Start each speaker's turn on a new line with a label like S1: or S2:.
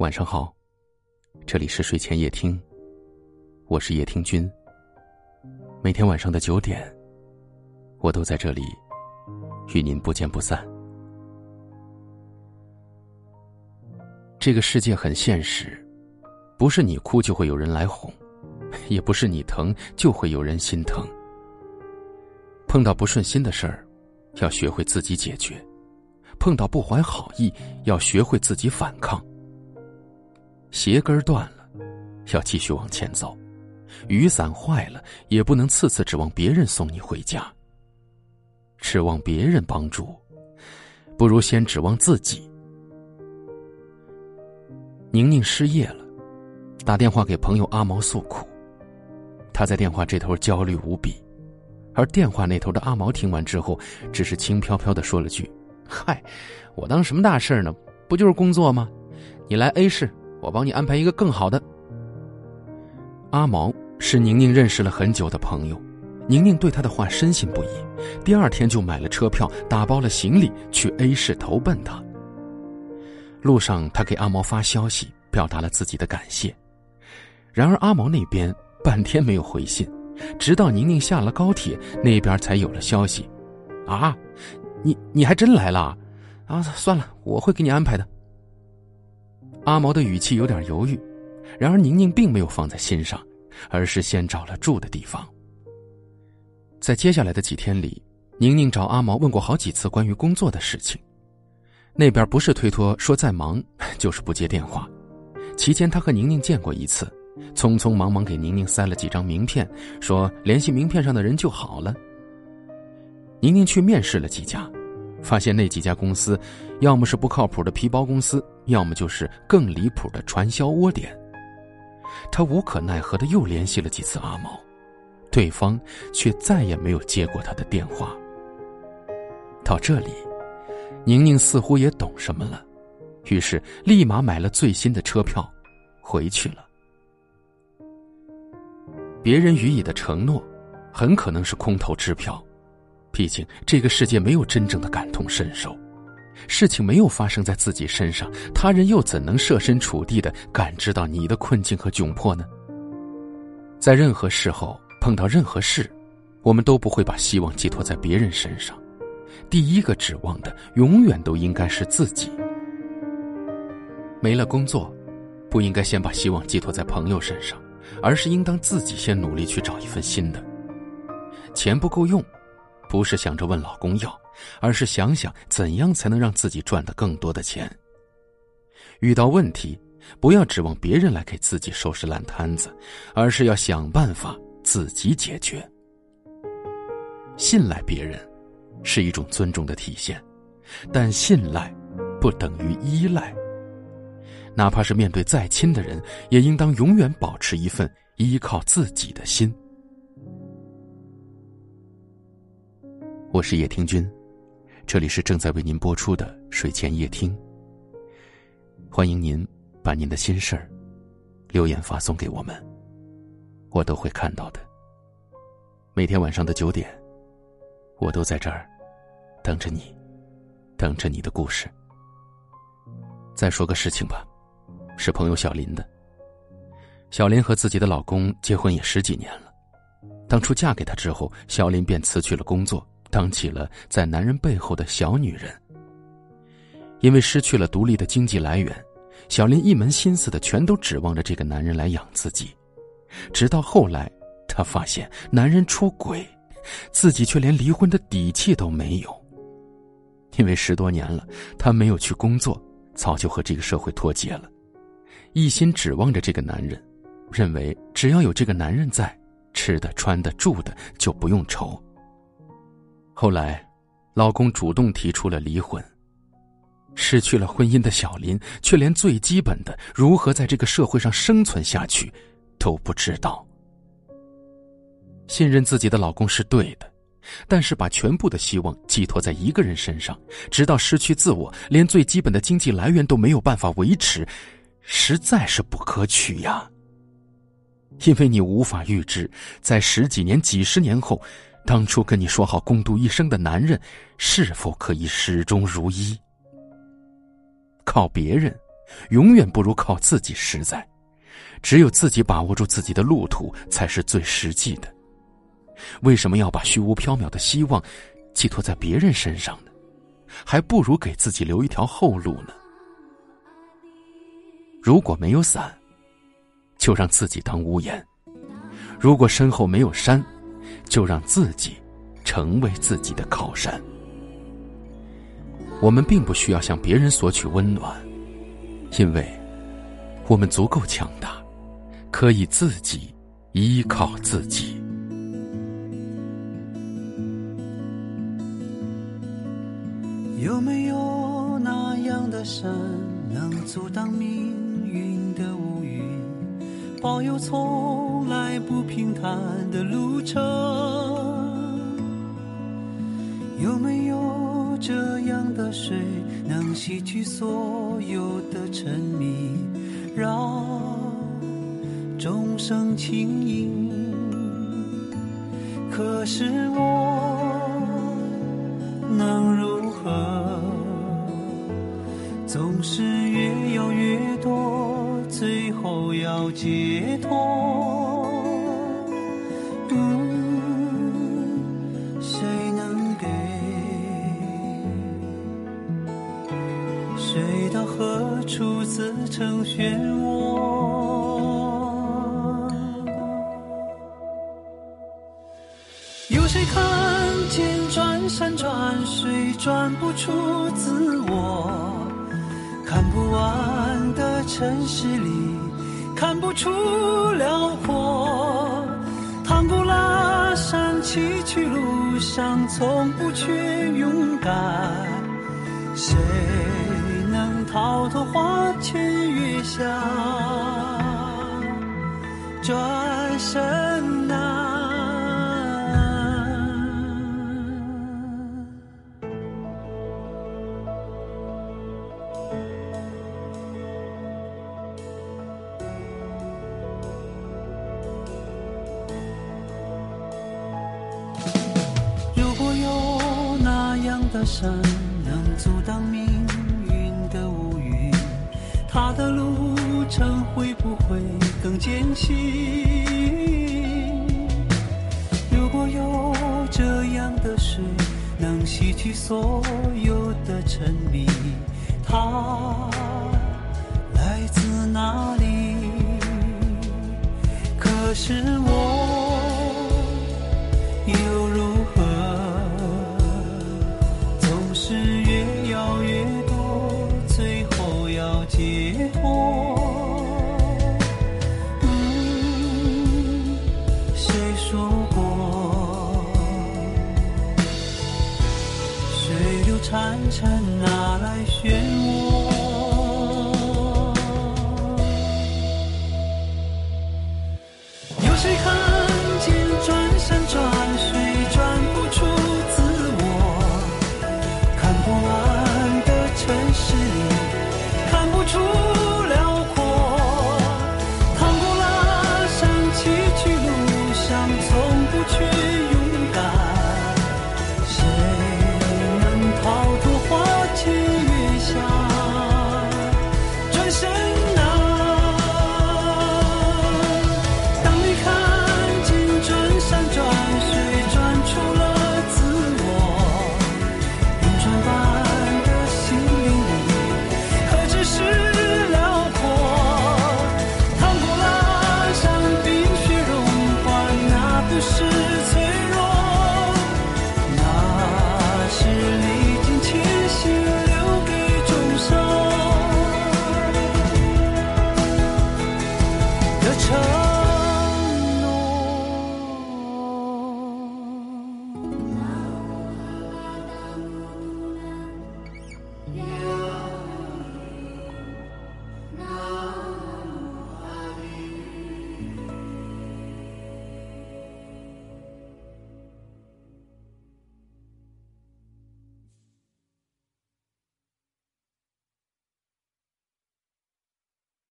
S1: 晚上好，这里是睡前夜听，我是夜听君。每天晚上的九点，我都在这里与您不见不散。这个世界很现实，不是你哭就会有人来哄，也不是你疼就会有人心疼。碰到不顺心的事儿，要学会自己解决；碰到不怀好意，要学会自己反抗。鞋跟断了，要继续往前走；雨伞坏了，也不能次次指望别人送你回家。指望别人帮助，不如先指望自己。宁宁失业了，打电话给朋友阿毛诉苦。他在电话这头焦虑无比，而电话那头的阿毛听完之后，只是轻飘飘的说了句：“嗨，我当什么大事呢？不就是工作吗？你来 A 市。”我帮你安排一个更好的。阿毛是宁宁认识了很久的朋友，宁宁对他的话深信不疑，第二天就买了车票，打包了行李去 A 市投奔他。路上，他给阿毛发消息，表达了自己的感谢。然而阿毛那边半天没有回信，直到宁宁下了高铁，那边才有了消息。啊，你你还真来了？啊，算了，我会给你安排的。阿毛的语气有点犹豫，然而宁宁并没有放在心上，而是先找了住的地方。在接下来的几天里，宁宁找阿毛问过好几次关于工作的事情，那边不是推脱说在忙，就是不接电话。期间他和宁宁见过一次，匆匆忙忙给宁宁塞了几张名片，说联系名片上的人就好了。宁宁去面试了几家。发现那几家公司，要么是不靠谱的皮包公司，要么就是更离谱的传销窝点。他无可奈何的又联系了几次阿毛，对方却再也没有接过他的电话。到这里，宁宁似乎也懂什么了，于是立马买了最新的车票，回去了。别人予以的承诺，很可能是空头支票。毕竟，这个世界没有真正的感同身受，事情没有发生在自己身上，他人又怎能设身处地的感知到你的困境和窘迫呢？在任何时候碰到任何事，我们都不会把希望寄托在别人身上，第一个指望的永远都应该是自己。没了工作，不应该先把希望寄托在朋友身上，而是应当自己先努力去找一份新的。钱不够用。不是想着问老公要，而是想想怎样才能让自己赚得更多的钱。遇到问题，不要指望别人来给自己收拾烂摊子，而是要想办法自己解决。信赖别人，是一种尊重的体现，但信赖不等于依赖。哪怕是面对再亲的人，也应当永远保持一份依靠自己的心。我是叶听君，这里是正在为您播出的睡前夜听。欢迎您把您的心事儿留言发送给我们，我都会看到的。每天晚上的九点，我都在这儿等着你，等着你的故事。再说个事情吧，是朋友小林的。小林和自己的老公结婚也十几年了，当初嫁给他之后，小林便辞去了工作。当起了在男人背后的小女人，因为失去了独立的经济来源，小林一门心思的全都指望着这个男人来养自己。直到后来，她发现男人出轨，自己却连离婚的底气都没有。因为十多年了，她没有去工作，早就和这个社会脱节了，一心指望着这个男人，认为只要有这个男人在，吃的、穿的、住的就不用愁。后来，老公主动提出了离婚。失去了婚姻的小林，却连最基本的如何在这个社会上生存下去都不知道。信任自己的老公是对的，但是把全部的希望寄托在一个人身上，直到失去自我，连最基本的经济来源都没有办法维持，实在是不可取呀。因为你无法预知，在十几年、几十年后。当初跟你说好共度一生的男人，是否可以始终如一？靠别人，永远不如靠自己实在。只有自己把握住自己的路途，才是最实际的。为什么要把虚无缥缈的希望寄托在别人身上呢？还不如给自己留一条后路呢。如果没有伞，就让自己当屋檐；如果身后没有山，就让自己成为自己的靠山。我们并不需要向别人索取温暖，因为我们足够强大，可以自己依靠自己。
S2: 有没有那样的山，能阻挡命运的无，保佑从来不平坦的路程？有没有这样的水，能洗去所有的沉迷，让众生轻盈？可是我能如何？总是越要越多，最后要解谁到何处自成漩涡？有谁看见转山转水转不出自我？看不完的城市里，看不出辽阔。唐古拉山崎岖路上，从不缺勇敢。谁草头花前月下转身难如果有那样的山能阻挡你他的路程会不会更艰辛？如果有这样的水，能洗去所有的沉迷，它来自哪里？可是我。